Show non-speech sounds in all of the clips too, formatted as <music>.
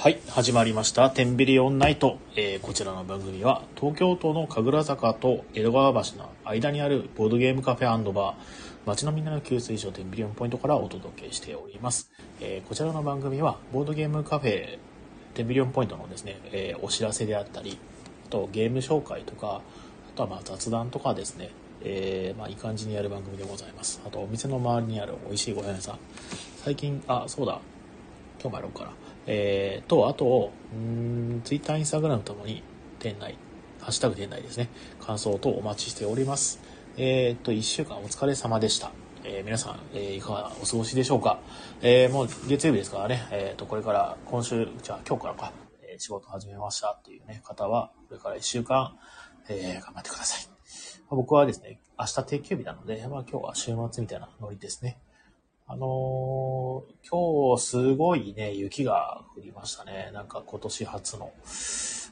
はい、始まりました。テンビリオンナイト。えーこちらの番組は、東京都の神楽坂と江戸川橋の間にあるボードゲームカフェバー、街のみんなの給水所テンビリオンポイントからお届けしております。えーこちらの番組は、ボードゲームカフェテンビリオンポイントのですね、えーお知らせであったり、あとゲーム紹介とか、あとはま雑談とかですね、えーまあいい感じにやる番組でございます。あと、お店の周りにある美味しいご飯屋さん。最近、あ、そうだ、今日もやろうかな。えー、と、あと、うーん、ツイッター、インスタグラムともに、店内、ハッシュタグ店内ですね、感想等お待ちしております。えー、と、1週間お疲れ様でした。えー皆さん、えーいかがお過ごしでしょうか。えーもう月曜日ですからね、えー、と、これから今週、じゃあ今日からか、えー仕事始めましたっていうね、方は、これから1週間、えー頑張ってください。僕はですね、明日定休日なので、まあ今日は週末みたいなノリですね。あのー今日すごいね、雪が降りましたね。なんか今年初の。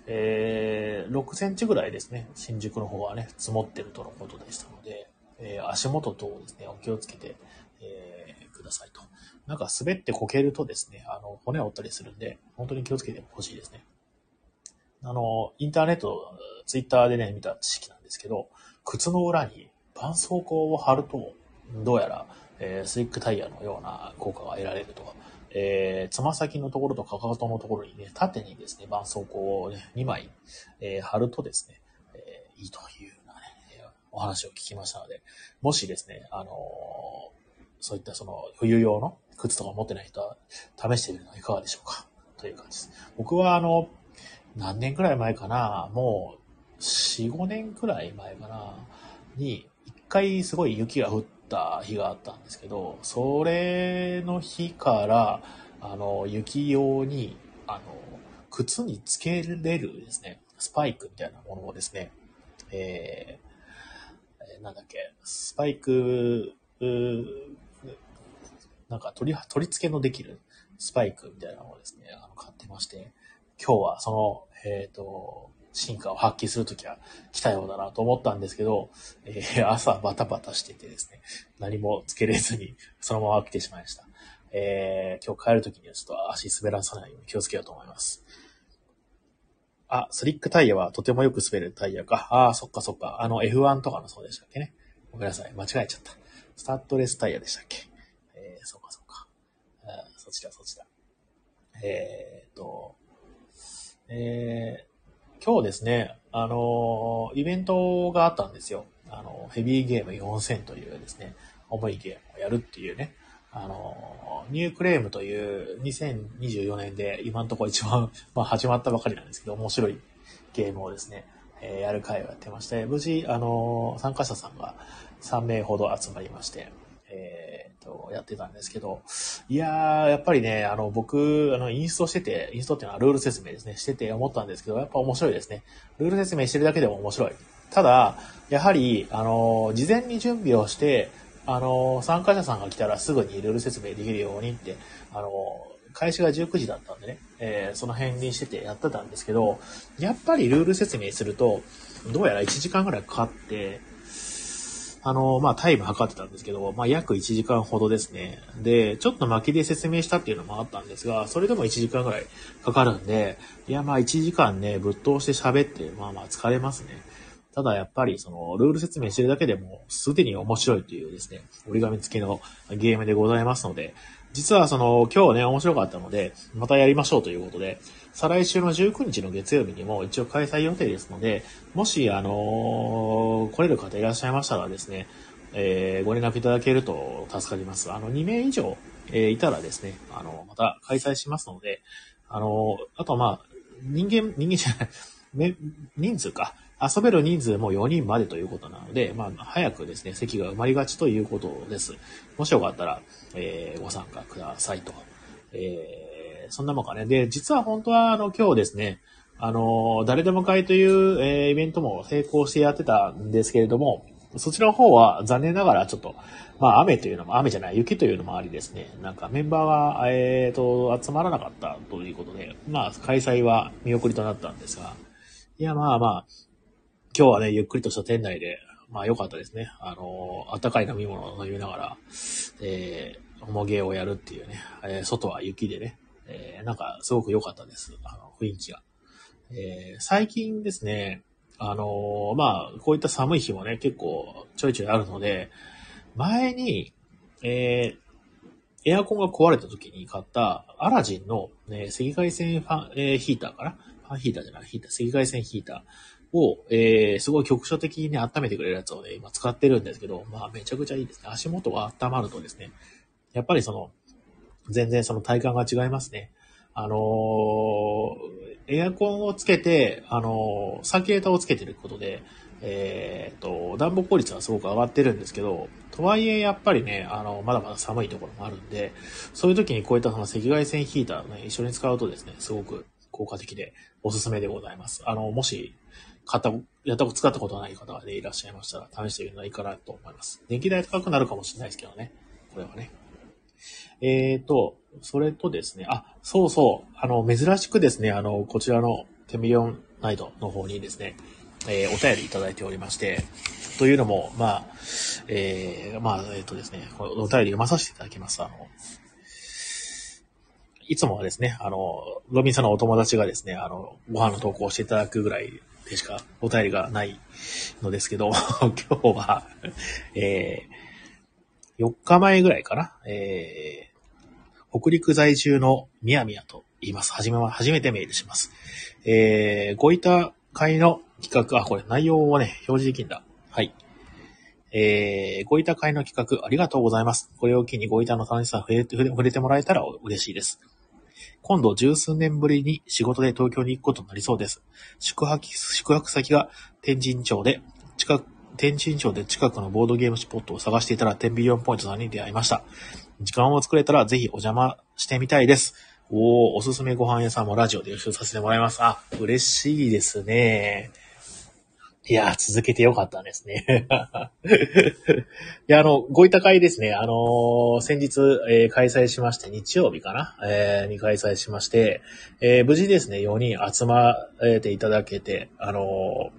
えー6センチぐらいですね、新宿の方はね、積もってるとのことでしたので、えー足元等ですね、お気をつけて、えーくださいと。なんか滑ってこけるとですね、あの、骨を折ったりするんで、本当に気をつけてほしいですね。あの、インターネット、ツイッターでね、見た知識なんですけど、靴の裏に絆創膏を貼ると、どうやら、えースリックタイヤのような効果が得られると。えーつま先のところとかかとのところにね、縦にですね、絆創膏をね、2枚、えー貼るとですね、えーいいというようなね、お話を聞きましたので、もしですね、あのそういったその冬用の靴とか持ってない人は試してみるのはいかがでしょうか？という感じです。僕はあの、何年くらい前かな、もう4、5年くらい前かな、に、一回すごい雪が降ってた日があったんですけど、それの日から、あの、雪用に、あの、靴につけれるですね、スパイクみたいなものをですね、えーなんだっけ、スパイク、なんか取り、取り付けのできるスパイクみたいなのをですね、あの買ってまして、今日はその、えっ、と、進化を発揮するときは来たようだなと思ったんですけど、えー朝バタバタしててですね、何もつけれずにそのまま来てしまいました。えー今日帰るときにはちょっと足滑らさないように気をつけようと思います。あ、スリックタイヤはとてもよく滑るタイヤか。ああ、そっかそっか。あの F1 とかのそうでしたっけね。ごめんなさい。間違えちゃった。スタッドレスタイヤでしたっけ。えー、そうかそうか。あそっちだそっちだ。えーっと、えー今日ですね、あのイベントがあったんですよ。あの、ヘビーゲーム4000というですね、重いゲームをやるっていうね、あのニュークレームという2024年で今のところ一番、<laughs> まあ始まったばかりなんですけど、面白いゲームをですね、えーやる会をやってまして、無事、あの参加者さんが3名ほど集まりまして、と、やってたんですけど、いやー、やっぱりね、あの、僕、あの、インストしてて、インストっていうのはルール説明ですね、してて思ったんですけど、やっぱ面白いですね。ルール説明してるだけでも面白い。ただ、やはり、あの、事前に準備をして、あの、参加者さんが来たらすぐにルール説明できるようにって、あの、開始が19時だったんでね、えーその辺にしててやってたんですけど、やっぱりルール説明すると、どうやら1時間ぐらいかかって、あの、まあ、タイム測ってたんですけど、まあ、約1時間ほどですね。で、ちょっと巻きで説明したっていうのもあったんですが、それでも1時間ぐらいかかるんで、いや、まあ、1時間ね、ぶっ通して喋って、まあまあ、疲れますね。ただ、やっぱり、その、ルール説明してるだけでも、すでに面白いというですね、折り紙付きのゲームでございますので、実はその、今日ね、面白かったので、またやりましょうということで、再来週の19日の月曜日にも一応開催予定ですので、もし、あの来れる方いらっしゃいましたらですね、えーご連絡いただけると助かります。あの、2名以上、えーいたらですね、あの、また開催しますので、あの、あとはまあ、人間、人間じゃない、め <laughs> 人数か。遊べる人数も4人までということなので、まあ、早くですね、席が埋まりがちということです。もしよかったら、えーご参加くださいと。えーそんなもんかね。で、実は本当は、あの、今日ですね、あの、誰でも会という、えーイベントも成功してやってたんですけれども、そちらの方は残念ながらちょっと、まあ雨というのも、雨じゃない、雪というのもありですね、なんかメンバーは、えーと、集まらなかったということで、まあ開催は見送りとなったんですが、いやまあまあ、今日はね、ゆっくりとした店内で、まあ良かったですね。あの、温かい飲み物を飲みながら、えー、重ゲーをやるっていうね、えー外は雪でね、えーなんかすごく良かったです。あの、雰囲気が。えー、最近ですね、あのまあ、こういった寒い日もね、結構ちょいちょいあるので、前に、え、エアコンが壊れた時に買ったアラジンの、ね、赤外線ファン、え、ヒーターかな？ファンヒーターじゃない、ヒーター、赤外線ヒーターを、えー、すごい局所的にね温めてくれるやつをね、今使ってるんですけど、まあめちゃくちゃいいですね。足元が温まるとですね、やっぱりその、全然その体感が違いますね。あのー、エアコンをつけて、あのー、サーキュレーターをつけてることで、えっ、と、暖房効率はすごく上がってるんですけど、とはいえやっぱりね、あの、まだまだ寒いところもあるんで、そういう時にこういったその赤外線ヒーターね、一緒に使うとですね、すごく効果的でおすすめでございます。あの、もし、買った、やったこと、使ったことない方がね、いらっしゃいましたら、試してみるのはいいかなと思います。電気代高くなるかもしれないですけどね。これはね。えっ、ー、と、それとですね、あ、そうそう、あの、珍しくですね、あの、こちらのテミリオンナイトの方にですね、えー、お便りいただいておりまして、というのも、まあ、えー、まあ、えっ、ー、とですね、お便り読まさせていただきます。あの、いつもはですね、あの、ロビンさんのお友達がですね、あの、ご飯の投稿をしていただくぐらいでしかお便りがないのですけど、<laughs> 今日は、えー、4日前ぐらいかな、え、北陸在住のみやみやと言います。はじめは、初めてメールします。えー、ごいた会の企画、あ、これ内容をね、表示できるんだ。はい。えー、ご板会の企画ありがとうございます。これを機にご板の楽しさ触れて触れてもらえたら嬉しいです。今度十数年ぶりに仕事で東京に行くことになりそうです。宿泊、宿泊先が天神町で、近く、天神町で近くのボードゲームスポットを探していたらテンビリオンポイントさんに出会いました。時間を作れたらぜひお邪魔してみたいです。おー、おすすめご飯屋さんもラジオで予習させてもらいます。あ、嬉しいですね。いや、続けてよかったですね。<laughs> いや、あの、ごいた会ですね。あのー、先日、えー、開催しまして、日曜日かな、えー、に開催しまして、え無事ですね、4人集まっていただけて、あの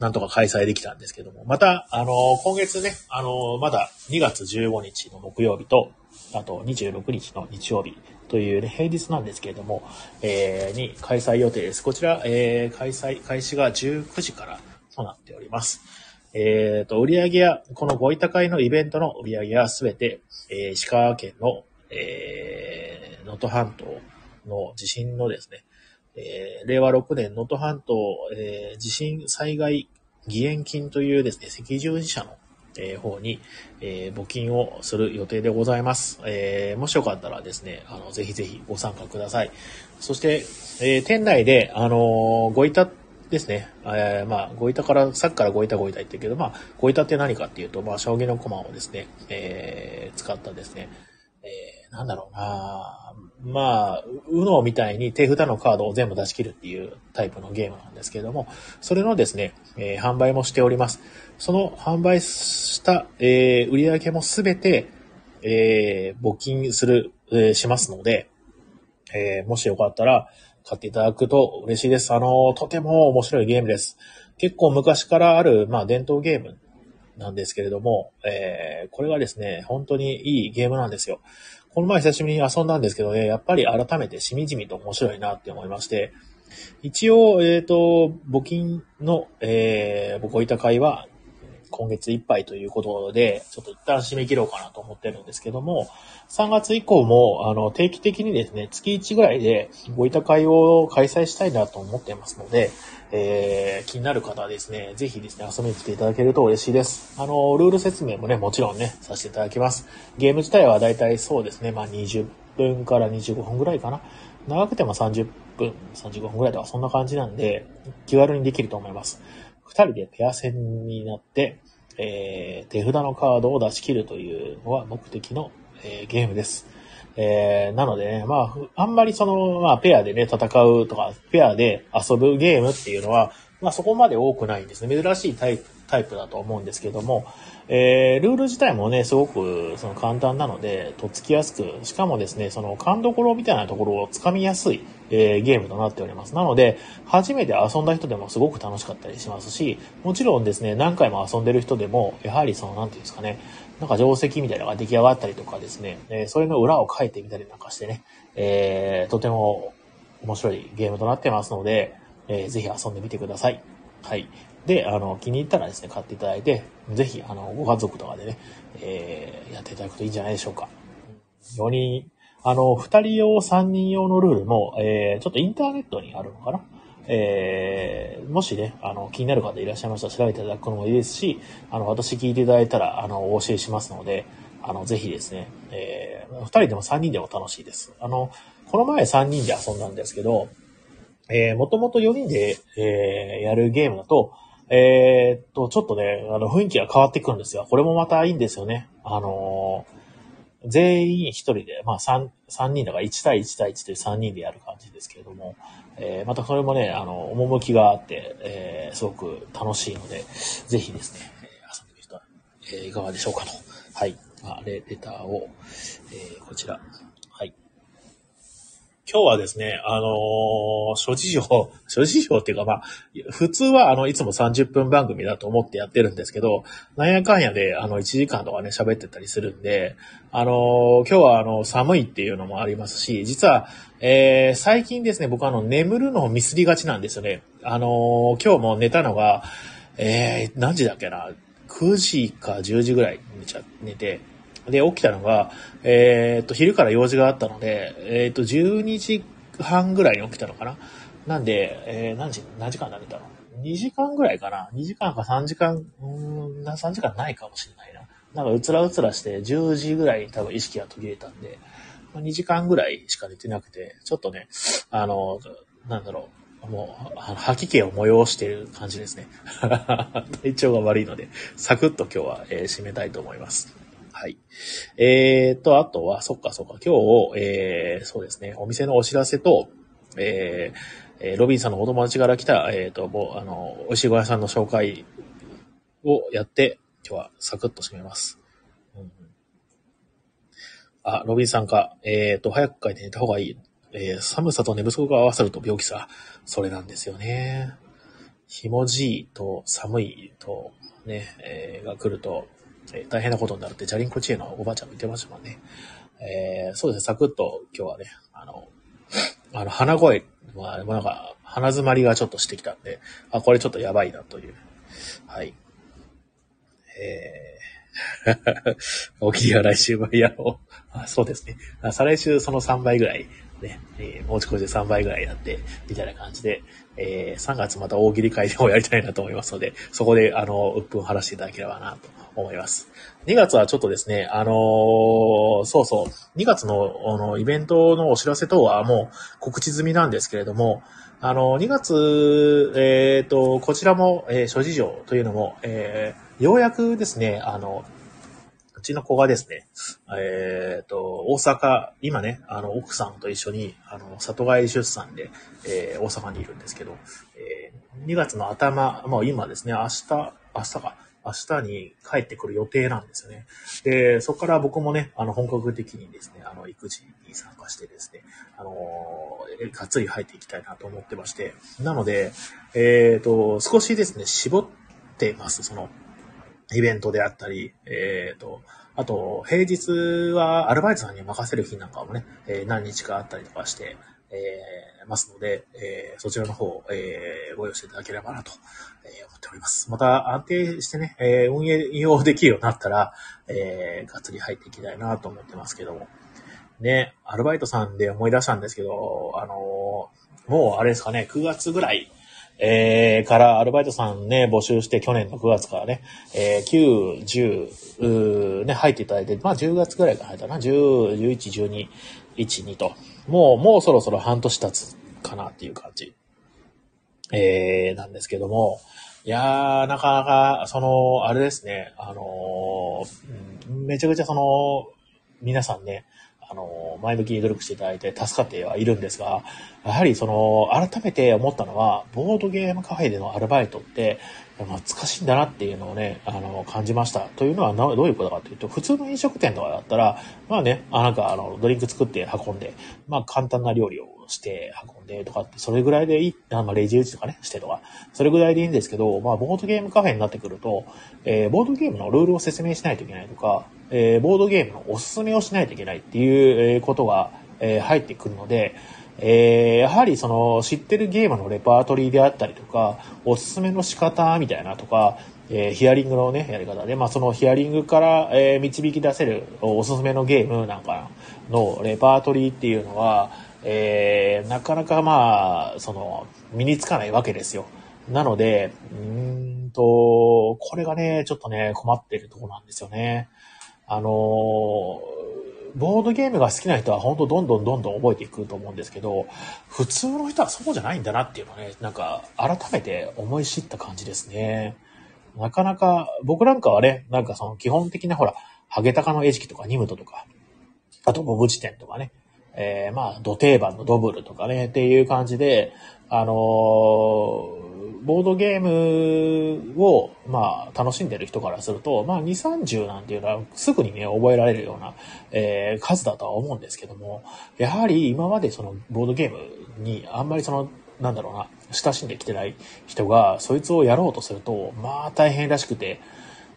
なんとか開催できたんですけども、また、あの今月ね、あのまだ2月15日の木曜日と、あと26日の日曜日というね、平日なんですけれども、えー、に開催予定です。こちら、えー、開催、開始が19時からとなっております。えっ、ー、と、売上や、このご委託会のイベントの売上はすべて、えー、石川県の、えー、能登半島の地震のですね、えー、令和6年能登半島、えー、地震災害義援金というですね、赤十字社のえー、方に、え、募金をする予定でございます。え、もしよかったらですね、あの、ぜひぜひご参加ください。そして、え、店内で、あのごいたですね、えー、まあ、ごいたから、さっきからごいたごいた言ってるけど、まあ、ごいたって何かっていうと、まあ、将棋の駒をですね、え、使ったですね、なんだろうなまあ、うのみたいに手札のカードを全部出し切るっていうタイプのゲームなんですけれども、それのですね、えー、販売もしております。その販売した、えー、売り上げもすべて、えー、募金する、えー、しますので、えー、もしよかったら買っていただくと嬉しいです。あの、とても面白いゲームです。結構昔からある、まあ、伝統ゲームなんですけれども、えー、これがですね、本当にいいゲームなんですよ。この前久しぶりに遊んだんですけどね、やっぱり改めてしみじみと面白いなって思いまして、一応、えっ、ー、と、募金の、えー、僕置いた会は、今月いっぱいということで、ちょっと一旦締め切ろうかなと思ってるんですけども、3月以降も、あの、定期的にですね、月1ぐらいでご委託会を開催したいなと思ってますので、えー、気になる方はですね、ぜひですね、遊びに来ていただけると嬉しいです。あの、ルール説明もね、もちろんね、させていただきます。ゲーム自体はだいたいそうですね、まあ20分から25分ぐらいかな。長くても30分、35分ぐらいとかそんな感じなんで、気軽にできると思います。二人でペア戦になって、えー、手札のカードを出し切るというのは目的の、えー、ゲームです。えー、なのでね、まあ、あんまりその、まあ、ペアでね、戦うとか、ペアで遊ぶゲームっていうのは、まあ、そこまで多くないんですね。珍しいタイプ、タイプだと思うんですけども、えー、ルール自体もね、すごくその簡単なので、とっつきやすく、しかもですね、その勘どころみたいなところをつかみやすい、えー、ゲームとなっております。なので、初めて遊んだ人でもすごく楽しかったりしますし、もちろんですね、何回も遊んでる人でも、やはりその、なんていうんですかね、なんか定石みたいなのが出来上がったりとかですね、え、それの裏を書いてみたりなんかしてね、えー、とても面白いゲームとなってますので、えー、ぜひ遊んでみてください。はい。で、あの、気に入ったらですね、買っていただいて、ぜひ、あの、ご家族とかでね、えー、やっていただくといいんじゃないでしょうか。4人、あの、2人用、3人用のルールも、えー、ちょっとインターネットにあるのかなえー、もしね、あの、気になる方いらっしゃいましたら調べていただくのもいいですし、あの、私聞いていただいたら、あの、お教えしますので、あの、ぜひですね、えー、2人でも3人でも楽しいです。あの、この前3人で遊んだんですけど、えー、もともと4人で、えー、やるゲームだと、えー、っと、ちょっとね、あの、雰囲気が変わってくるんですよ。これもまたいいんですよね。あのー、全員一人で、まあ三、三人だから1対1対1で3人でやる感じですけれども、えー、またそれもね、あの、趣があって、えー、すごく楽しいので、ぜひですね、遊んでみると、えー、いかがでしょうかと。はい。まあ、レレターを、えー、こちら、今日はですね、あのー、諸事情、<laughs> 諸事情っていうかまあ、普通はあの、いつも30分番組だと思ってやってるんですけど、なんやかんやであの、1時間とかね、喋ってたりするんで、あのー、今日はあの、寒いっていうのもありますし、実は、えー、最近ですね、僕あの、眠るのをミスりがちなんですよね。あの、今日も寝たのが、え、何時だっけな、9時か10時ぐらい寝ちゃ、寝て、で、起きたのが、えっ、と、昼から用事があったので、えっ、と、12時半ぐらいに起きたのかな。なんで、えー、何時、何時間寝たの ?2 時間ぐらいかな ?2 時間か3時間、うん、3時間ないかもしれないな。なんか、うつらうつらして、10時ぐらいに多分意識が途切れたんで、2時間ぐらいしか寝てなくて、ちょっとね、あの、なんだろう、もう、吐き気を催している感じですね。<laughs> 体調が悪いので、サクッと今日は、えー、締めたいと思います。はい。えーと、あとは、そっかそっか、今日、えー、そうですね、お店のお知らせと、えー、ロビンさんのお友達から来た、えーと、もう、あの、美味しいご屋さんの紹介をやって、今日はサクッと締めます。うん、あ、ロビンさんか、えーと、早く帰って寝た方がいい。えー、寒さと寝不足が合わさると病気さ。それなんですよね。ひもじいと寒いとね、えー、が来ると、えー、大変なことになるって、ジャリンコチェのおばあちゃんも言ってましたもんね。えー、そうですね、サクッと今日はね、あの、あの、鼻声まあ、なんか、鼻詰まりがちょっとしてきたんで、あ、これちょっとやばいなという。はい。えー、<laughs> おきりは来週もやろう。あそうですね。再来週その3倍ぐらい、ね、えー、持ち越しで3倍ぐらいやって、みたいな感じで、えー、3月また大喜利会でもやりたいなと思いますので、そこで、あの、鬱憤晴らしていただければなと思います。2月はちょっとですね、あのー、そうそう、2月の、あの、イベントのお知らせ等はもう告知済みなんですけれども、あの、2月、えっ、ー、と、こちらも、えー、諸事情というのも、えー、ようやくですね、あの、うちの子がですね、えっ、ー、と、大阪、今ね、あの、奥さんと一緒に、あの、里帰り出産で、えー、大阪にいるんですけど、えー、2月の頭、もう今ですね、明日、明日か、明日に帰ってくる予定なんですよね。で、そこから僕もね、あの、本格的にですね、あの、育児に参加してですね、あのー、がっつり入っていきたいなと思ってまして、なので、えっ、ー、と、少しですね、絞ってます。その、イベントであったり、えっ、ー、と、あと、平日はアルバイトさんに任せる日なんかもね、え、何日かあったりとかして、え、ますので、え、そちらの方、え、ご用意していただければなと、え、思っております。また安定してね、え、運営用できるようになったら、えー、がっつり入っていきたいなと思ってますけども。ね、アルバイトさんで思い出したんですけど、あの、もうあれですかね、9月ぐらい、えー、からアルバイトさんね、募集して去年の9月からね、えー、9、10、ね、入っていただいて、まあ10月ぐらいから入ったな、10、11、12、1、2と。もう、もうそろそろ半年経つかなっていう感じ。えー、なんですけども、いやー、なかなか、その、あれですね、あのー、めちゃくちゃその、皆さんね、あの、前向きに努力していただいて助かってはいるんですが、やはりその、改めて思ったのは、ボードゲームカフェでのアルバイトって、懐かしいんだなっていうのをね、あの、感じました。というのはどういうことかというと、普通の飲食店とかだったら、まあね、あなんかあの、ドリンク作って運んで、まあ簡単な料理をして運んでとかって、それぐらいでいい、あまあ、レジ打ちとかね、してとか、それぐらいでいいんですけど、まあ、ボードゲームカフェになってくると、えー、ボードゲームのルールを説明しないといけないとか、えー、ボードゲームのおすすめをしないといけないっていうことが、えー、入ってくるので、えー、やはりその知ってるゲームのレパートリーであったりとか、おすすめの仕方みたいなとか、えー、ヒアリングのね、やり方で、まあそのヒアリングから、えー、導き出せるおすすめのゲームなんかのレパートリーっていうのは、えー、なかなかまあ、その、身につかないわけですよ。なので、うんと、これがね、ちょっとね、困ってるとこなんですよね。あのーボードゲームが好きな人は本当どんどんどんどん覚えていくと思うんですけど、普通の人はそうじゃないんだなっていうのはね、なんか改めて思い知った感じですね。なかなか、僕なんかはね、なんかその基本的なほら、ハゲタカの餌食とかニムトとか、あとボブ地点とかね、えー、まあ、土定番のドブルとかね、っていう感じで、あのー、ボードゲームを、まあ、楽しんでる人からすると、まあ、2、30なんていうのはすぐにね、覚えられるような、えー、数だとは思うんですけども、やはり今までそのボードゲームにあんまりその、なんだろうな、親しんできてない人が、そいつをやろうとすると、まあ大変らしくて、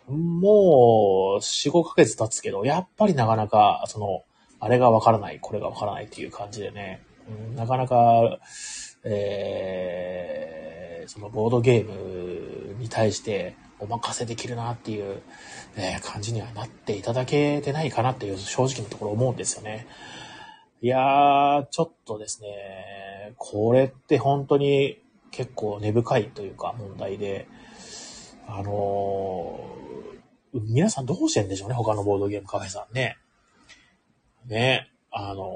もう、4、5ヶ月経つけど、やっぱりなかなか、その、あれがわからない、これがわからないっていう感じでね、なかなか、えーそのボードゲームに対してお任せできるなっていう、え感じにはなっていただけてないかなっていう正直なところ思うんですよね。いやー、ちょっとですね、これって本当に結構根深いというか問題で、あのー、皆さんどうしてんでしょうね、他のボードゲームカフェさんね。ね、あの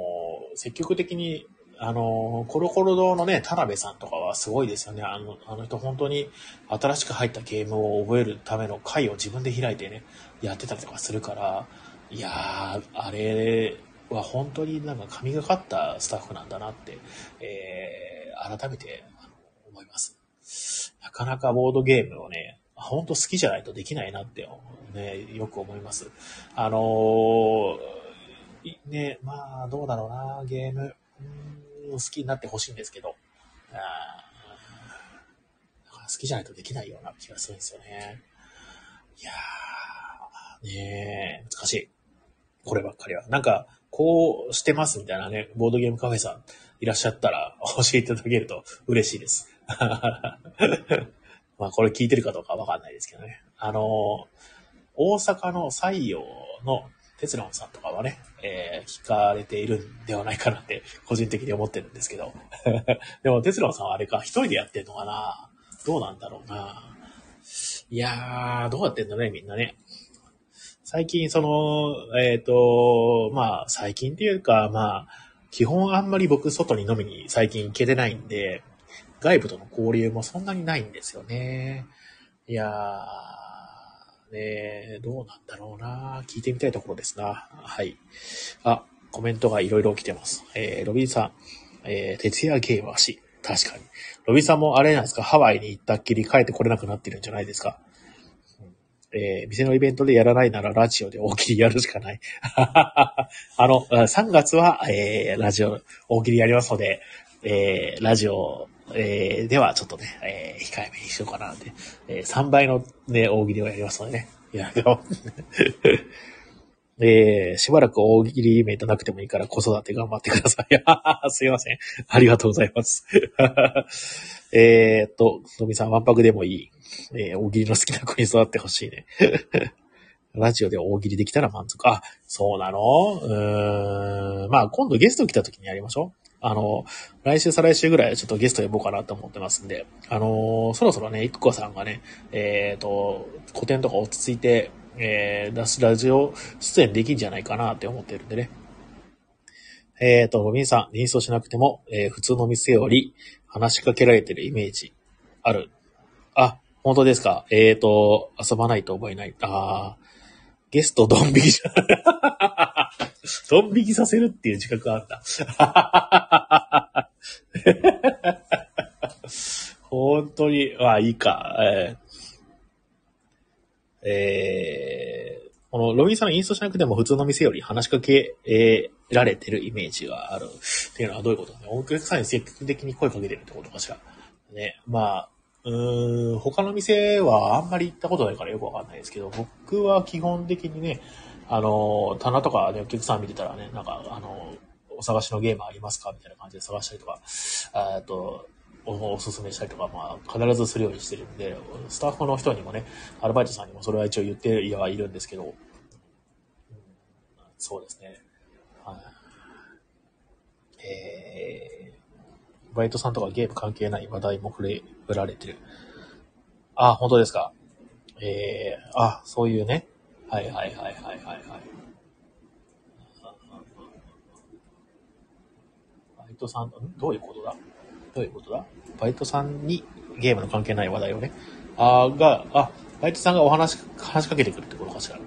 ー、積極的にあの、コロコロ堂のね、田辺さんとかはすごいですよね。あの、あの人本当に新しく入ったゲームを覚えるための会を自分で開いてね、やってたりとかするから、いやー、あれは本当になんか神がかったスタッフなんだなって、えー、改めて思います。なかなかボードゲームをね、本当好きじゃないとできないなって、ね、よく思います。あのー、ね、まあ、どうだろうな、ゲーム。好きになってほしいんですけど、あ好きじゃないとできないような気がするんですよね。いやー、ねえ、難しい。こればっかりは。なんか、こうしてますみたいなね、ボードゲームカフェさんいらっしゃったら教えていただけると嬉しいです。<laughs> まあこれ聞いてるかどうかわかんないですけどね。あの、大阪の西洋のテロンさんとかはね、えー、聞かれているんではないかなって、個人的に思ってるんですけど。<laughs> でも、テロンさんはあれか、一人でやってんのかな？どうなんだろうな？いやー、どうやってんだね、みんなね。最近、その、えっ、ー、と、まあ、最近っていうか、まあ、基本あんまり僕外に飲みに最近行けてないんで、外部との交流もそんなにないんですよね。いやー、ねどうなんだろうな聞いてみたいところですな。はい。あ、コメントがいろいろ来てます。えー、ロビンさん、えー、徹夜ゲーム足。確かに。ロビンさんもあれなんですか？ハワイに行ったっきり帰ってこれなくなってるんじゃないですか？えー、店のイベントでやらないならラジオで大喜利やるしかない。<laughs> あの、3月は、えー、ラジオ大喜利やりますので、えー、ラジオえー、ではちょっとね、えー、控えめにしようかなって、えー、3倍のね、大喜利をやりますのでね。や、でも <laughs> えー、しばらく大喜利イベントなくてもいいから子育て頑張ってください。<laughs> すいません。ありがとうございます。<laughs> えっと、のみさん、ワンパクでもいい。えー、大喜利の好きな子に育ってほしいね。ラジオで大喜利できたら満足。あ、そうなの？うーん。まあ、今度ゲスト来た時にやりましょう。あの、来週再来週ぐらいちょっとゲスト呼ぼうかなと思ってますんで、あのそろそろね、いくこさんがね、えっ、ー、と、古典とか落ち着いて、えー、出すラジオ出演できんじゃないかなって思ってるんでね。えっ、ー、と、ロビンさん、認証しなくても、えー、普通の店より話しかけられてるイメージある。あ、本当ですかえっ、ー、と、遊ばないと覚えない。ああゲストドン引きじゃ、ドン引きさせるっていう自覚があった。<laughs> 本当に、まあいいか。えー、えこのロビンさんのインストしなくても普通の店より話しかけ、えー、られてるイメージがあるっていうのはどういうことね。お客さんに積極的に声かけてるってことかしら。ね。まあ、うーん、他の店はあんまり行ったことないからよくわかんないですけど、僕は基本的にね、あの、棚とかでお客さん見てたらね、なんか、あの、お探しのゲームありますかみたいな感じで探したりとか、あと、おすすめしたりとか、まあ、必ずするようにしてるんで、スタッフの人にもね、アルバイトさんにもそれは一応言ってはいるんですけど、うん、そうですね。はい。えー、バイトさんとかゲーム関係ない話題も触れ、振られてる。あ、本当ですか。えー、あ、そういうね。はいはいはいはいはいはい。バイトさん、どういうことだ？どういうことだ？バイトさんにゲームの関係ない話題をね、あが、あ、バイトさんがお話、話しかけてくるってことかしら。うん、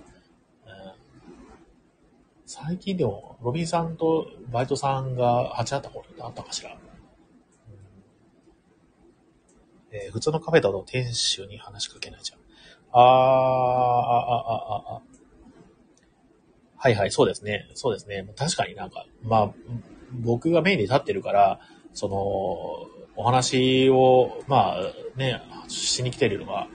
最近でも、ロビンさんとバイトさんが鉢合ったことってあったかしら？うん、えー、普通のカフェだと店主に話しかけないじゃん。あー、あ、あ、あ、あ、はいはい、そうですね。そうですね。確かになんか、まあ、僕がメインで立ってるから、その、お話を、まあね、しに来てるのが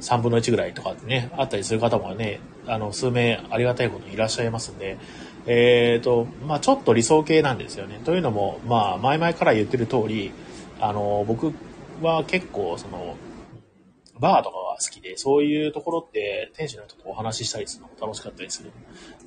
3分の1ぐらいとかね、あったりする方もね、あの、数名ありがたいことにいらっしゃいますんで、えっ、ー、と、まあちょっと理想系なんですよね。というのも、まあ前々から言ってる通り、あの、僕は結構、その、バーとかが好きで、そういうところって店主の人とお話ししたりするのも楽しかったりする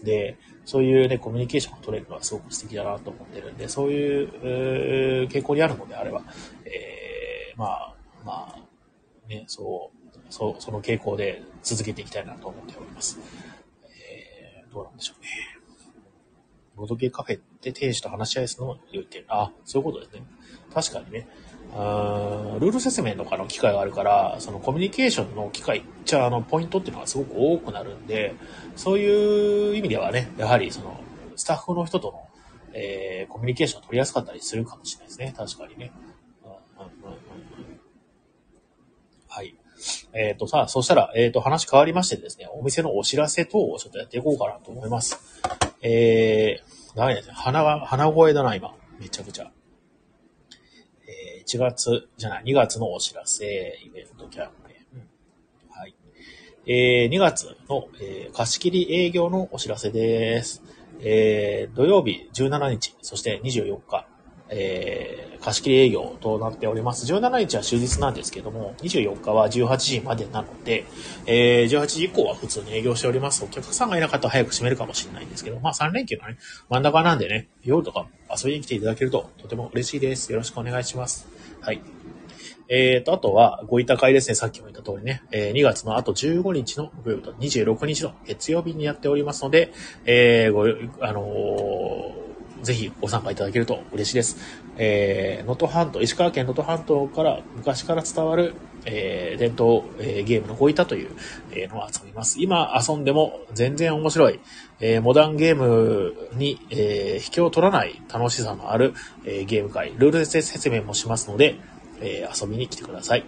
で、そういうね、コミュニケーションが取れるのはすごく素敵だなと思ってるんで、そういう、傾向にあるのであれば、えー、まあ、まあ、ね、そう、そ、その傾向で続けていきたいなと思っております。えー、どうなんでしょうね。ボドゲカフェって店主と話し合いするのを言ってる。あ、そういうことですね。確かにね。あルール説明とかの機会があるから、そのコミュニケーションの機会、じゃあ、の、ポイントっていうのがすごく多くなるんで、そういう意味ではね、やはりその、スタッフの人との、えー、コミュニケーション取りやすかったりするかもしれないですね。確かにね。うんうんうんはい。えっ、ー、と、さあ、そしたら、えっ、ー、と、話変わりましてですね、お店のお知らせ等をちょっとやっていこうかなと思います。えー、ダメですね。鼻、鼻声だな、今。めちゃくちゃ。1月、じゃない、2月のお知らせ、イベントキャンペーン。はい。えー、2月の、えー、貸し切り営業のお知らせです。えー、土曜日17日、そして24日、えー、貸し切り営業となっております。17日は終日なんですけども、24日は18時までなので、えー、18時以降は普通に営業しております。お客さんがいなかったら早く閉めるかもしれないんですけど、まあ3連休のね、真ん中なんでね、夜とか遊びに来ていただけるととても嬉しいです。よろしくお願いします。はい。えーと、あとは、ご委託会ですね。さっきも言った通りね。えー、2月のあと15日の、26日の月曜日にやっておりますので、えー、ご、あのーぜひご参加いただけると嬉しいです。えー、能登半島、石川県能登半島から昔から伝わる、えー、伝統、えー、ゲームのごいったという、え、のを遊びます。今遊んでも全然面白い、えー、モダンゲームに、えー、引けを取らない楽しさのある、えー、ゲーム会、ルール説明もしますので、えー、遊びに来てください。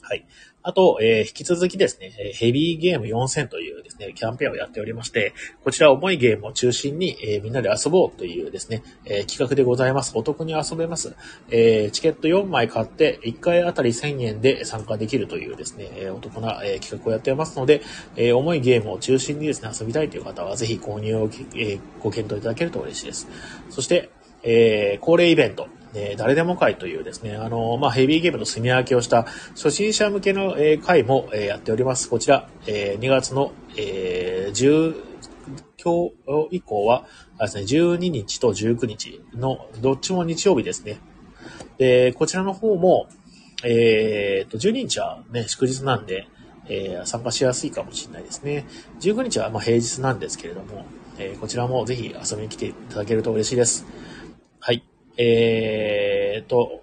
はい。あと、えー、引き続きですね、ヘビーゲーム4000というですね、キャンペーンをやっておりまして、こちら重いゲームを中心に、えー、みんなで遊ぼうというですね、えー、企画でございます。お得に遊べます。えチケット4枚買って、1回あたり1000円で参加できるというですね、えお得な、え企画をやっておりますので、え重いゲームを中心にですね、遊びたいという方は、ぜひ購入を、えご検討いただけると嬉しいです。そして、え恒例イベント、え誰でも会というですね、あの、まあ、ヘビーゲームの住み分けをした初心者向けの、え会も、えやっております。こちら、え2月の、え10、今日以降はですね、12日と19日のどっちも日曜日ですね。で、こちらの方も、えー、と、12日はね、祝日なんで、えー、参加しやすいかもしれないですね。19日はま平日なんですけれども、えー、こちらもぜひ遊びに来ていただけると嬉しいです。はい。えーと、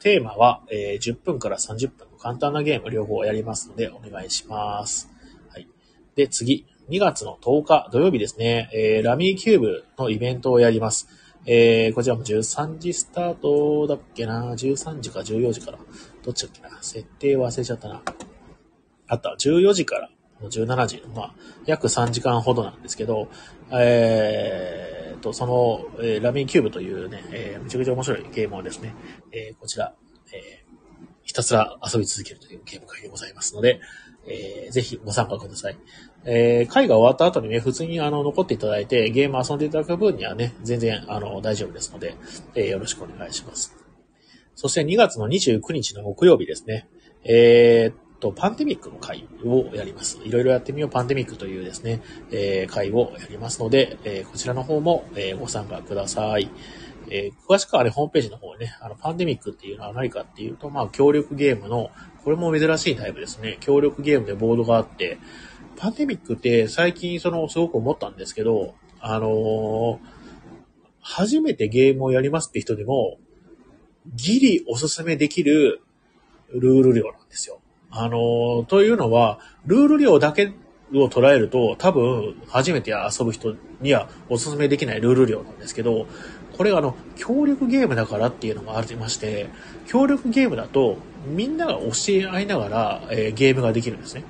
テーマは、えー、10分から30分の簡単なゲーム両方やりますのでお願いします。はい。で、次、2月の10日土曜日ですね、えー、ラミーキューブのイベントをやります。えー、こちらも13時スタートだっけな ?13 時か14時から。どっちだっけな？設定忘れちゃったな。あった、14時から17時、まあ、約3時間ほどなんですけど、えー、と、その、えー、ラミーキューブというね、えー、めちゃくちゃ面白いゲームをですね、えー、こちら、え、ひたすら遊び続けるというゲーム会でございますので、えー、ぜひご参加ください。えー、会が終わった後にね、普通にあの、残っていただいて、ゲーム遊んでいただく分にはね、全然、あの、大丈夫ですので、えー、よろしくお願いします。そして2月の29日の木曜日ですね、えー、と、パンデミックの会をやります。いろいろやってみようパンデミックというですね、えー、会をやりますので、えー、こちらの方も、えー、ご参加ください。え、詳しくはね、ホームページの方ね、あの、パンデミックっていうのは何かっていうと、まあ、協力ゲームの、これも珍しいタイプですね。協力ゲームでボードがあって、パンデミックって最近その、すごく思ったんですけど、あの、初めてゲームをやりますって人でも、ギリおすすめできるルール量なんですよ。あの、というのは、ルール量だけを捉えると、多分、初めて遊ぶ人にはおすすめできないルール量なんですけど、これがあの、協力ゲームだからっていうのもありまして、協力ゲームだと、みんなが教え合いながら、えー、ゲームができるんですね。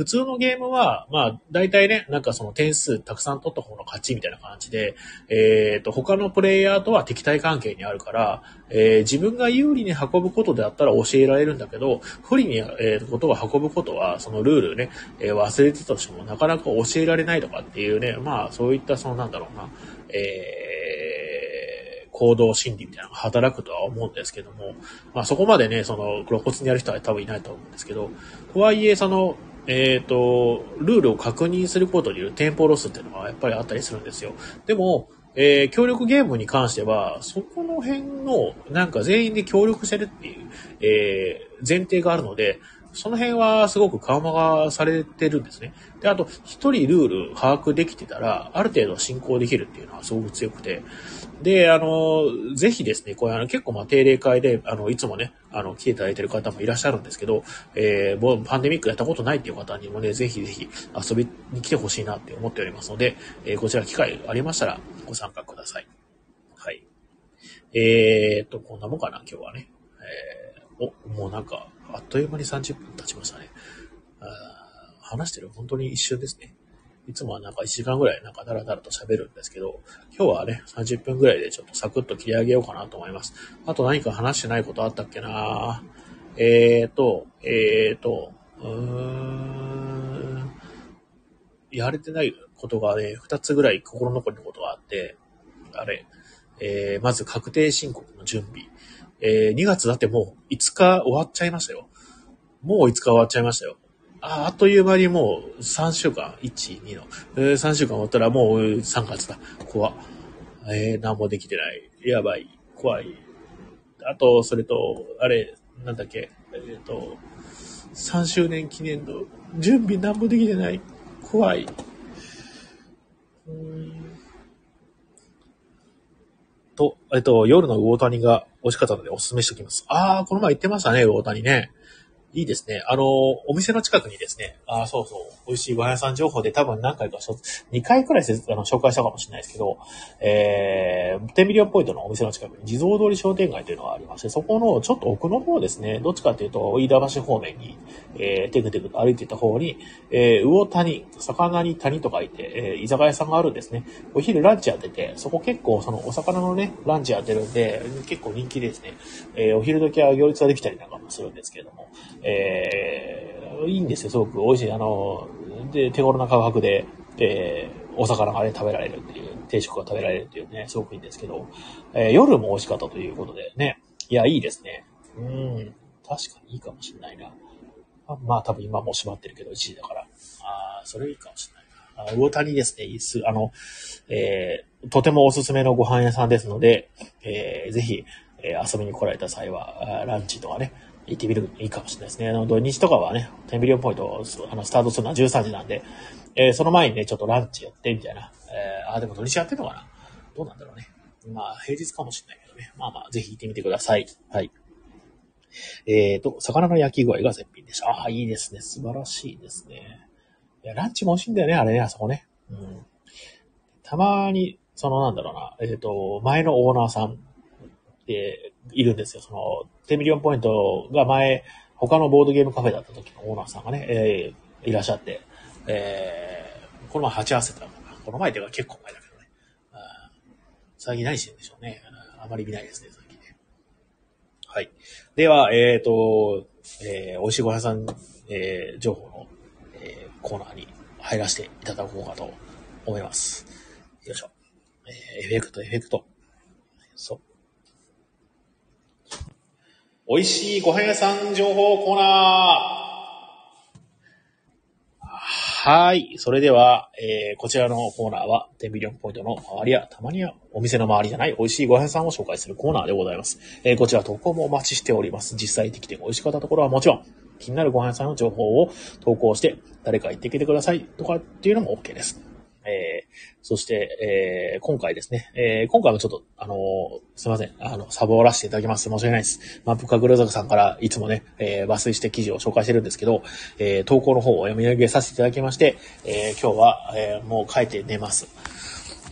普通のゲームは、まあ、大体ね、なんかその点数たくさん取った方の勝ちみたいな感じで、えっ、ー、と、他のプレイヤーとは敵対関係にあるから、えー、自分が有利に運ぶことであったら教えられるんだけど、不利に、えー、ことを運ぶことは、そのルールね、えー、忘れてたとしてもなかなか教えられないとかっていうね、まあ、そういったそのなんだろうな、えー、行動心理みたいなのが働くとは思うんですけども、まあそこまでね、その露骨にやる人は多分いないと思うんですけど、とはいえ、その、えっ、ー、と、ルールを確認することによるテンポロスっていうのはやっぱりあったりするんですよ。でも、えー、協力ゲームに関しては、そこの辺の、なんか全員で協力してるっていう、えー、前提があるので、その辺はすごく緩和がされてるんですね。で、あと、一人ルール把握できてたら、ある程度進行できるっていうのはすごく強くて、で、あの、ぜひですね、これあの結構まあ定例会で、あの、いつもね、あの、来ていただいてる方もいらっしゃるんですけど、えー、パンデミックやったことないっていう方にもね、ぜひぜひ遊びに来てほしいなって思っておりますので、えー、こちら機会ありましたらご参加ください。はい。えーと、こんなもんかな、今日はね。えー、お、もうなんか、あっという間に30分経ちましたね。あ話してる本当に一瞬ですね。いつもはなんか1時間ぐらいなんかダラダラと喋るんですけど、今日はね、30分ぐらいでちょっとサクッと切り上げようかなと思います。あと何か話してないことあったっけなえーと、えーと、うーん、やれてないことがね、2つぐらい心残りのことがあって、あれ、えー、まず確定申告の準備。えー、2月だってもう5日終わっちゃいましたよ。もう5日終わっちゃいましたよ。ああっという間にもう3週間、1、2の、えー、3週間終わったらもう3月だ。怖えー、何もできてない。やばい。怖い。あと、それと、あれ、なんだっけ、えっ、ー、と、3周年記念の準備何もできてない。怖い。うんと、えっと、夜の魚谷が美味しかったのでお勧めしておきます。ああ、この前言ってましたね、魚谷ね。いいですね。あの、お店の近くにですね、あそうそう、美味しいご飯屋さん情報で多分何回か、2回くらいあの紹介したかもしれないですけど、えー、10ミリオンポイントのお店の近くに地蔵通り商店街というのがありまして、そこのちょっと奥の方ですね、どっちかというと、飯田橋方面に、えー、テクテクと歩いていた方に、えー、魚谷、魚に谷と書いて、えー、居酒屋さんがあるんですね。お昼ランチやってて、そこ結構そのお魚のね、ランチやってるんで、結構人気ですね。えー、お昼時は行列ができたりなんかもするんですけれども、えー、いいんですよ、すごく美味しい。あの、で、手頃な価格で、えー、お魚がね、食べられるっていう、定食が食べられるっていうね、すごくいいんですけど、えー、夜も美味しかったということでね、いや、いいですね。うん、確かにいいかもしれないな。あまあ、多分今もう閉まってるけど、1時だから。ああ、それいいかもしれないな。あ魚谷ですね、いいす、あの、えー、とてもおすすめのご飯屋さんですので、えー、ぜひ、えー、遊びに来られた際は、ランチとかね、行ってみるといいかもしれないですね。あの、土日とかはね、10ビリオンポイント、あの、スタートするのは13時なんで、えー、その前にね、ちょっとランチやって、みたいな。えー、あ、でも土日やってんのかな？どうなんだろうね。まあ、平日かもしれないけどね。まあまあ、ぜひ行ってみてください。はい。えーと、魚の焼き具合が絶品でした。ああ、いいですね。素晴らしいですね。いや、ランチも美味しいんだよね、あれね、あそこね。うん。たまに、そのなんだろうな、えっ、ー、と、前のオーナーさんっているんですよ。その、10ミリオンポイントが前、他のボードゲームカフェだった時のオーナーさんがね、えー、いらっしゃって、えー、この前鉢合わせたのかな。この前では結構前だけどね。あー最近何してるんでしょうね。あまり見ないですね、最近ね。はい。では、えっ、と、えー、美味しいごはんさん、えー、情報の、えー、コーナーに入らせていただこうかと思います。よいしょ。えー、エフェクト、エフェクト。そう。美味しいごはん屋さん情報コーナーはーい。それでは、えー、こちらのコーナーは、10ビリオンポイントの周りや、たまにはお店の周りじゃない美味しいごはん屋さんを紹介するコーナーでございます。えー、こちら投稿もお待ちしております。実際行ってきて美味しかったところはもちろん、気になるごはん屋さんの情報を投稿して、誰か行ってきてくださいとかっていうのも OK です。そして、えー、今回ですね、えー、今回もちょっと、あのーすいません、あの、サボらせていただきます。申し訳ないです。マップかぐる坂さんからいつもね、えー、抜粋して記事を紹介してるんですけど、えー、投稿の方を読み上げさせていただきまして、えー、今日は、えー、もう帰って寝ます。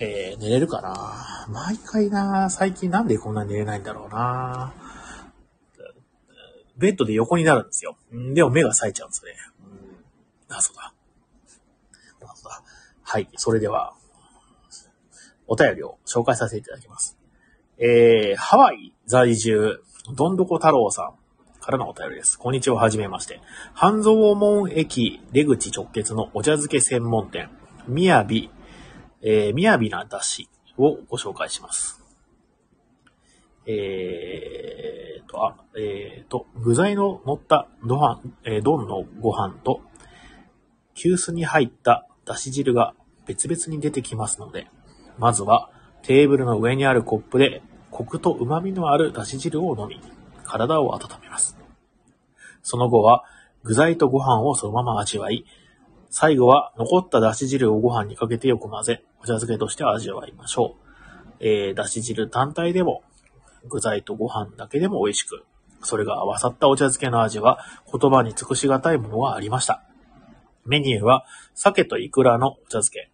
えー、寝れるかな？毎回な最近なんでこんなに寝れないんだろうなベッドで横になるんですよ。でも目が冴えちゃうんですね。うん、謎だ。謎だ。はい。それでは、お便りを紹介させていただきます。えー、ハワイ在住、どんどこ太郎さんからのお便りです。こんにちは、はじめまして。半蔵門駅出口直結のお茶漬け専門店、みやび、えー、みやびなだしをご紹介します。えーと、あ、えーと、具材の乗ったご飯、えー、丼のご飯と、急須に入っただし汁が別々に出てきますので、まずはテーブルの上にあるコップでコクと旨味のあるだし汁を飲み、体を温めます。その後は具材とご飯をそのまま味わい、最後は残っただし汁をご飯にかけてよく混ぜ、お茶漬けとして味わいましょう。えー、だし汁単体でも、具材とご飯だけでも美味しく、それが合わさったお茶漬けの味は言葉に尽くしがたいものがありました。メニューは、鮭とイクラのお茶漬け。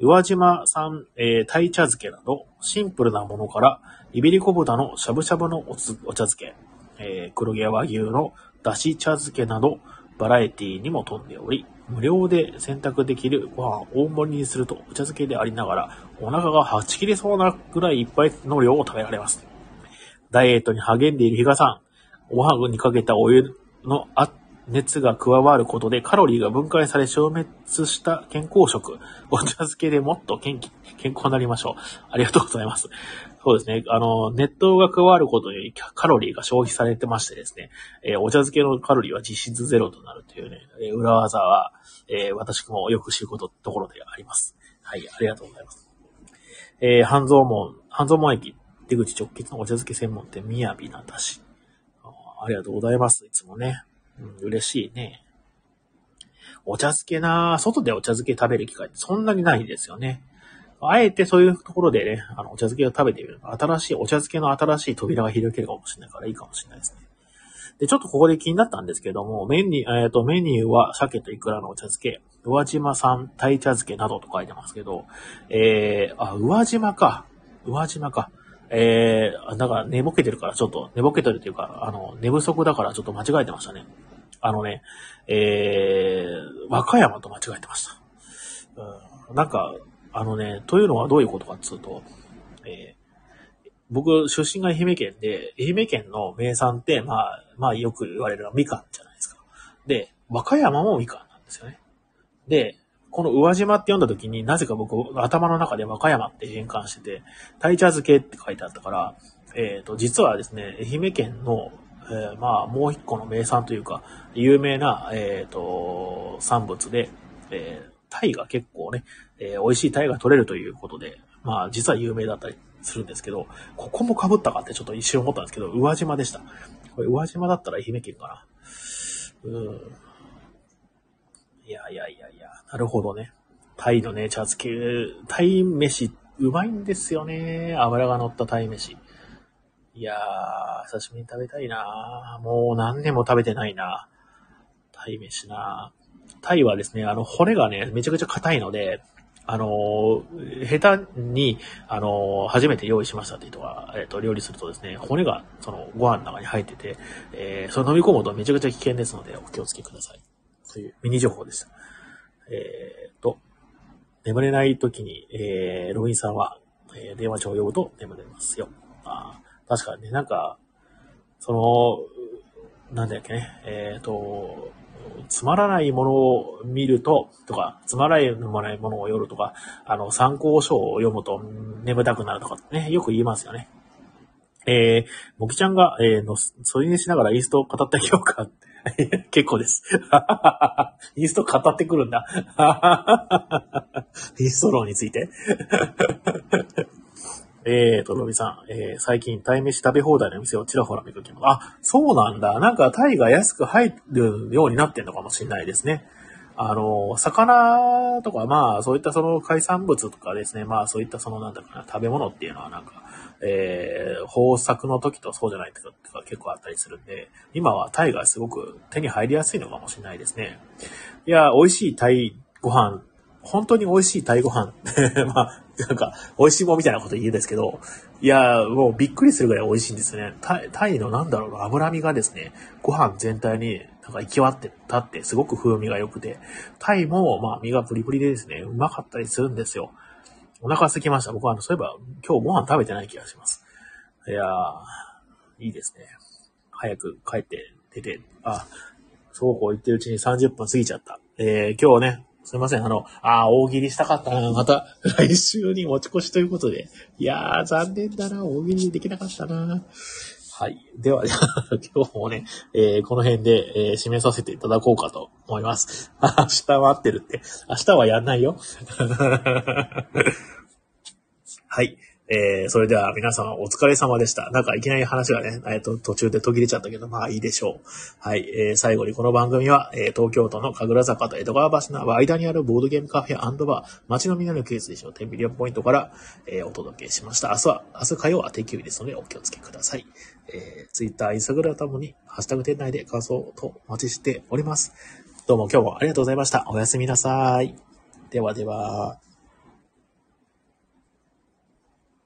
宇和島産、えー、鯛茶漬けなど、シンプルなものから、イベリコ豚のしゃぶしゃぶのお茶漬け、えー、黒毛和牛のだし茶漬けなど、バラエティにも富んでおり、無料で選択できるご飯を大盛りにするとお茶漬けでありながら、お腹がはち切れそうなぐらいいっぱいの量を食べられます。ダイエットに励んでいる比嘉さん、ご飯にかけたお湯のあっ熱が加わることでカロリーが分解され消滅した健康食。お茶漬けでもっと元気、健康になりましょう。ありがとうございます。そうですね。あの、熱湯が加わることにカロリーが消費されてましてですね、えーお茶漬けのカロリーは実質ゼロとなるというね、えー裏技は、えー私もよく知ること、ところであります。はい、ありがとうございます。えー半蔵門、半蔵門駅出口直結のお茶漬け専門店、みやびなだし。あーありがとうございます。いつもね。うん、嬉しいね。お茶漬けな外でお茶漬け食べる機会ってそんなにないですよね。あえてそういうところでね、あの、お茶漬けを食べてみる。新しい、お茶漬けの新しい扉が開けるかもしれないからいいかもしれないですね。で、ちょっとここで気になったんですけども、メニュー、えっ、と、メニューは鮭とイクラのお茶漬け、宇和島産鯛茶漬けなどと書いてますけど、えー、あ、宇和島か。宇和島か。えー、だから寝ぼけてるからちょっと、寝ぼけてるというか、あの、寝不足だからちょっと間違えてましたね。あのね、えー、和歌山と間違えてました。うん、なんか、あのね、というのはどういうことかっつうと、えー僕、出身が愛媛県で、愛媛県の名産って、まあ、まあよく言われるのはみかんじゃないですか。で、和歌山もみかんなんですよね。で、この宇和島って読んだ時になぜか僕、頭の中で和歌山って変換してて、鯛茶漬けって書いてあったから、えっ、と、実はですね、愛媛県の、えーまあ、もう一個の名産というか、有名な、えっ、と、産物で、えー、鯛が結構ね、え美味しい鯛が取れるということで、まあ、実は有名だったりするんですけど、ここも被ったかってちょっと一瞬思ったんですけど、宇和島でした。これ宇和島だったら愛媛県かな。うん。いやいやいやいや、なるほどね。タイのね、茶漬け、タイ飯、うまいんですよね。油が乗ったタイ飯。いやー、久しぶりに食べたいなもう何年も食べてないなタイ飯なタイはですね、あの、骨がね、めちゃくちゃ硬いので、あの、下手に、あの、初めて用意しましたって人が、えっ、と、料理するとですね、骨が、その、ご飯の中に入ってて、えー、それ飲み込むとめちゃくちゃ危険ですので、お気をつけください。というミニ情報でした。えー、と、眠れない時に、えー、ロビンさんは、えー、電話帳を呼ぶと眠れますよ。あ確かにね、なんか、その、なんだっけね、えっ、ー、と、つまらないものを見ると、とか、つまらないものを読むとか、あの、参考書を読むと眠たくなるとかね、よく言いますよね。えー、もきちゃんが、えー、の、それにしながらイーストを語ってみようか。<laughs> 結構です。<laughs> イースト語ってくるんだ。<laughs> イーストローについて。えーと、ロビさん、えー、最近、鯛飯食べ放題の店をちらほら見かけます。あ、そうなんだ。なんか、鯛が安く入るようになってんのかもしれないですね。あの、魚とか、まあ、そういったその海産物とかですね、まあ、そういったその、なんだかな、食べ物っていうのはなんか、えー、豊作の時とそうじゃない時が結構あったりするんで、今はタイがすごく手に入りやすいのかもしれないですね。いや、美味しいタイご飯、本当に美味しいタイご飯。<laughs> まあ、なんか、美味しいもんみたいなこと言うんですけど、いや、もうびっくりするぐらい美味しいんですよね。タイタイのなんだろう、脂身がですね、ご飯全体になんか行き渡ってたって、すごく風味が良くて、タイも、まあ、身がプリプリでですね、うまかったりするんですよ。お腹空きました。僕は、あの、そういえば、今日ご飯食べてない気がします。いやー、いいですね。早く帰って出て、あ、そうこう言ってるうちに30分過ぎちゃった。えー、今日ね、すいません。あの、あ大喜利したかったな。また、来週に持ち越しということで。いやー、残念だな。大喜利できなかったな。はい。では、<laughs> 今日もね、えー、この辺で、えー、締めさせていただこうかと思います。<laughs> 明日待ってるって。明日はやんないよ。<laughs> はい。えー、それでは皆様お疲れ様でした。なんかいきなり話がね、えっ、ー、と、途中で途切れちゃったけど、まあいいでしょう。はい。えー、最後にこの番組は、えー、東京都の神楽坂と江戸川橋の間にあるボードゲームカフェバー、街のみんなのケースでしょう、10ビリオンポイントから、えー、お届けしました。明日は、明日火曜は定休日ですのでお気をつけください。えー、Twitter、Instagram ともに、ハッシュタグ店内で感想とお待ちしております。どうも今日もありがとうございました。おやすみなさい。ではでは。